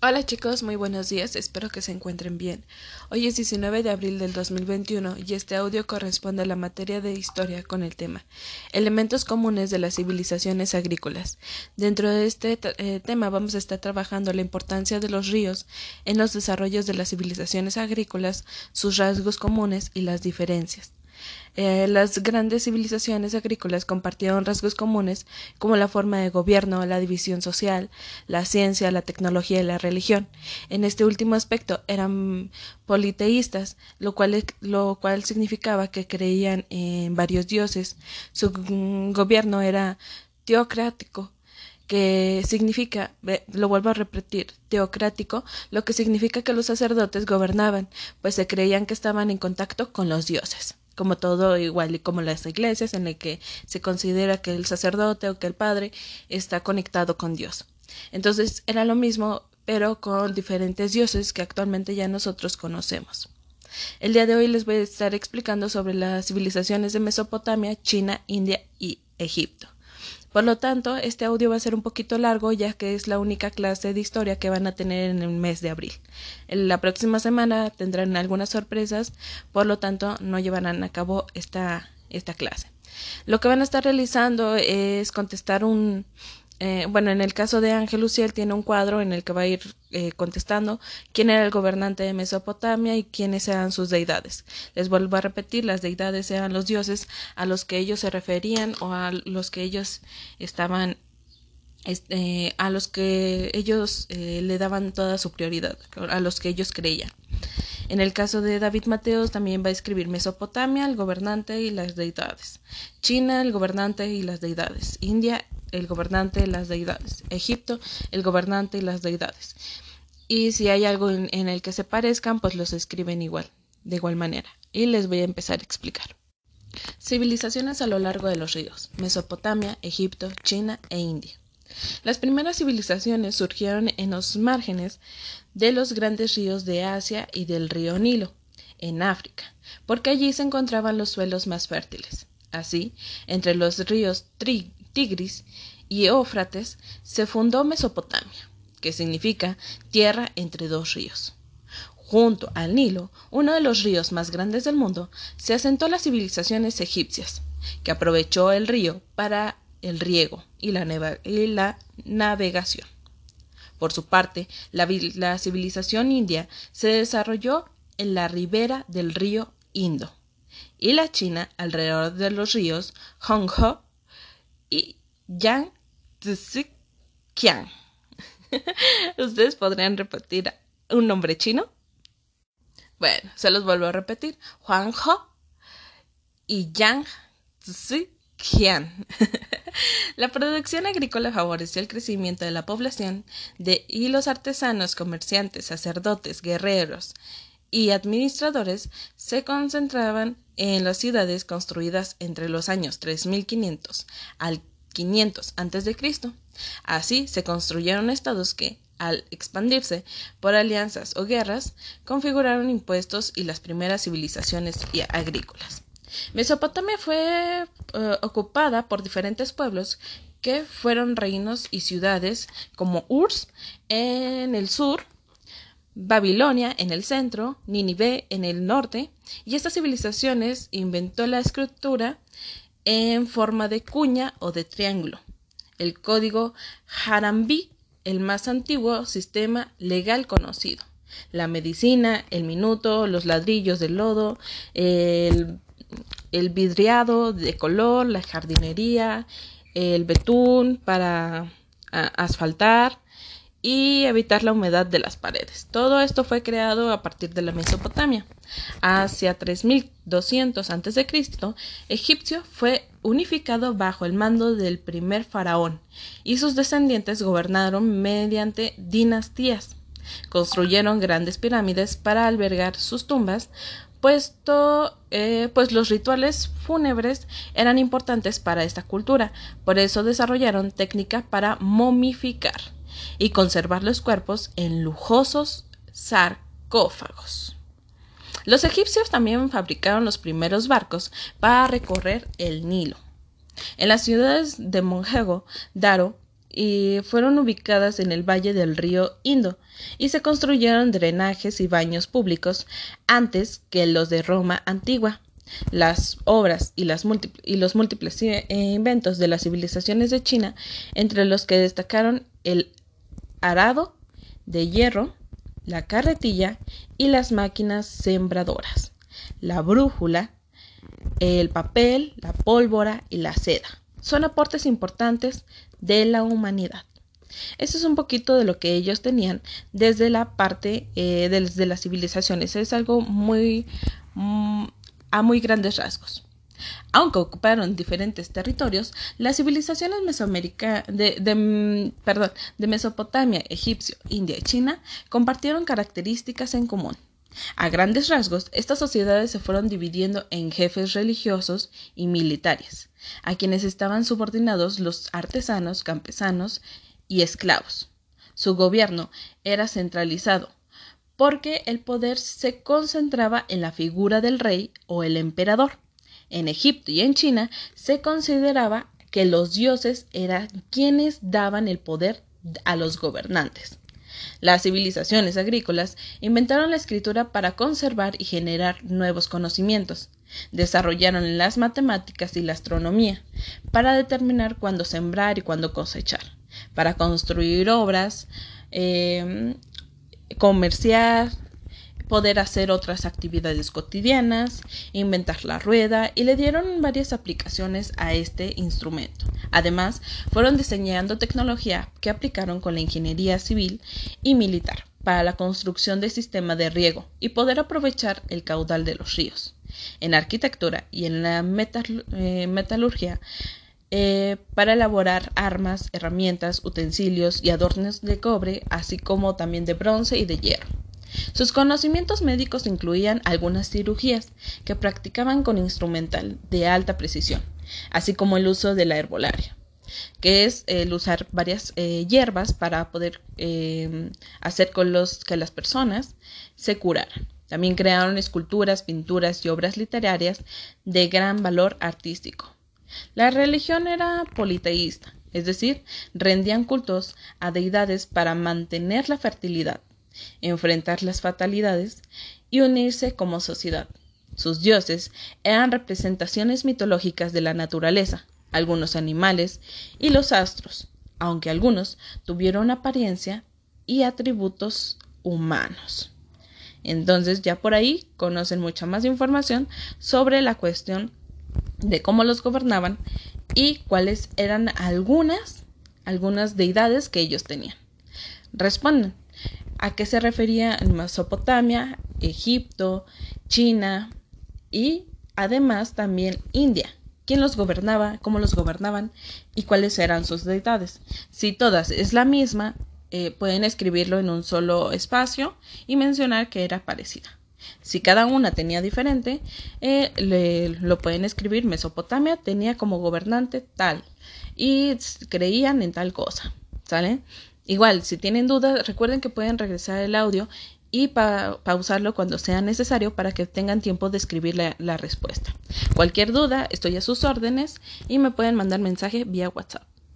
Hola chicos, muy buenos días, espero que se encuentren bien. Hoy es 19 de abril del 2021 y este audio corresponde a la materia de historia con el tema Elementos comunes de las civilizaciones agrícolas. Dentro de este eh, tema vamos a estar trabajando la importancia de los ríos en los desarrollos de las civilizaciones agrícolas, sus rasgos comunes y las diferencias. Eh, las grandes civilizaciones agrícolas compartieron rasgos comunes como la forma de gobierno, la división social, la ciencia, la tecnología y la religión. En este último aspecto eran politeístas, lo cual, lo cual significaba que creían en varios dioses. Su gobierno era teocrático, que significa, lo vuelvo a repetir, teocrático, lo que significa que los sacerdotes gobernaban, pues se creían que estaban en contacto con los dioses como todo igual y como las iglesias en las que se considera que el sacerdote o que el padre está conectado con Dios. Entonces era lo mismo pero con diferentes dioses que actualmente ya nosotros conocemos. El día de hoy les voy a estar explicando sobre las civilizaciones de Mesopotamia, China, India y Egipto. Por lo tanto, este audio va a ser un poquito largo ya que es la única clase de historia que van a tener en el mes de abril. En la próxima semana tendrán algunas sorpresas, por lo tanto no llevarán a cabo esta, esta clase. Lo que van a estar realizando es contestar un, eh, bueno, en el caso de Ángel Luciel tiene un cuadro en el que va a ir eh, contestando quién era el gobernante de Mesopotamia y quiénes eran sus deidades. Les vuelvo a repetir, las deidades eran los dioses a los que ellos se referían o a los que ellos estaban este, a los que ellos eh, le daban toda su prioridad, a los que ellos creían. En el caso de David Mateos también va a escribir Mesopotamia, el gobernante y las deidades. China, el gobernante y las deidades. India, el gobernante y las deidades. Egipto, el gobernante y las deidades. Y si hay algo en, el que se parezcan, pues los escriben igual, de igual manera. Y les voy a empezar a explicar. Civilizaciones a lo largo de los ríos. Mesopotamia, Egipto, China e India. Las primeras civilizaciones surgieron en los márgenes de los grandes ríos de Asia y del río Nilo, en África, porque allí se encontraban los suelos más fértiles. Así, entre los ríos Tigris y Éufrates se fundó Mesopotamia, que significa tierra entre dos ríos. Junto al Nilo, uno de los ríos más grandes del mundo, se asentó las civilizaciones egipcias, que aprovechó el río para el riego y la, navegación. Por su parte, la, civilización india se desarrolló en la ribera del río Indo y la China alrededor de los ríos Honghe y Yangtze-Kiang. ¿Ustedes podrían repetir un nombre chino? Bueno, se los vuelvo a repetir. Huanghe y La producción agrícola favoreció el crecimiento de la población de, y los artesanos, comerciantes, sacerdotes, guerreros y administradores se concentraban en las ciudades construidas entre los años 3500 al 500 a.C. Así se construyeron estados que, al expandirse por alianzas o guerras, configuraron impuestos y las primeras civilizaciones agrícolas. Mesopotamia fue eh, ocupada por diferentes pueblos que fueron reinos y ciudades como Urs en el sur, Babilonia en el centro, Nínive en el norte, y estas civilizaciones inventó la escritura en forma de cuña o de triángulo. El código Harambe, el más antiguo sistema legal conocido. La medicina, el minuto, los ladrillos de lodo, el el vidriado de color, la jardinería, el betún para asfaltar y evitar la humedad de las paredes. Todo esto fue creado a partir de la Mesopotamia. Hacia 3200 a.C., Egipcio fue unificado bajo el mando del primer faraón y sus descendientes gobernaron mediante dinastías. Construyeron grandes pirámides para albergar sus tumbas, puesto eh, pues los rituales fúnebres eran importantes para esta cultura, por eso desarrollaron técnica para momificar y conservar los cuerpos en lujosos sarcófagos. Los egipcios también fabricaron los primeros barcos para recorrer el Nilo. En las ciudades de Monjego, Daro fueron ubicadas en el valle del río Indo y se construyeron drenajes y baños públicos antes que los de Roma antigua. Las obras y los múltiples eh, inventos de las civilizaciones de China, entre los que destacaron el arado de hierro, la carretilla y las máquinas sembradoras, la brújula, el papel, la pólvora y la seda. Son aportes importantes de la humanidad. Eso es un poquito de lo que ellos tenían desde la parte eh, de, las civilizaciones. Es algo muy mm, a muy grandes rasgos. Aunque ocuparon diferentes territorios, las civilizaciones de, de, mm, perdón, de Mesopotamia, Egipcio, India y China compartieron características en común. A grandes rasgos, estas sociedades se fueron dividiendo en jefes religiosos y militares, a quienes estaban subordinados los artesanos, campesanos y esclavos. Su gobierno era centralizado, porque el poder se concentraba en la figura del rey o el emperador. En Egipto y en China se consideraba que los dioses eran quienes daban el poder a los gobernantes. Las civilizaciones agrícolas inventaron la escritura para conservar y generar nuevos conocimientos. Desarrollaron las matemáticas y la astronomía para determinar cuándo sembrar y cuándo cosechar, para construir obras, eh, comerciar, poder hacer otras actividades cotidianas, inventar la rueda y le dieron varias aplicaciones a este instrumento. Además, fueron diseñando tecnología que aplicaron con la ingeniería civil y militar para la construcción de sistema de riego y poder aprovechar el caudal de los ríos. En arquitectura y en la eh, metalurgia, eh, para elaborar armas, herramientas, utensilios y adornos de cobre, así como también de bronce y de hierro. Sus conocimientos médicos incluían algunas cirugías que practicaban con instrumental de alta precisión, así como el uso de la herbolaria, que es el usar varias eh, hierbas para poder em, hacer con los que las personas se curaran. También crearon esculturas, pinturas y obras literarias de gran valor artístico. La religión era politeísta, es decir, rendían cultos a deidades para mantener la fertilidad, enfrentar las fatalidades y unirse como sociedad. Sus dioses eran representaciones mitológicas de la naturaleza, algunos animales y los astros, aunque algunos tuvieron apariencia y atributos humanos. Entonces ya por ahí conocen mucha más información sobre la cuestión de cómo los gobernaban y cuáles eran algunas algunas deidades que ellos tenían. Responden, a qué se refería en Mesopotamia, Egipto, China y además también India. ¿Quién los gobernaba? ¿Cómo los gobernaban? ¿Y cuáles eran sus deidades? Si todas es la misma, eh, pueden escribirlo en un solo espacio y mencionar que era parecida. Si cada una tenía diferente, eh, lo pueden escribir. Mesopotamia tenía como gobernante tal y creían en tal cosa. ¿Sale? Igual, si tienen dudas, recuerden que pueden regresar el audio y pausarlo cuando sea necesario para que tengan tiempo de escribir la, la respuesta. Cualquier duda, estoy a sus órdenes y me pueden mandar mensaje vía WhatsApp.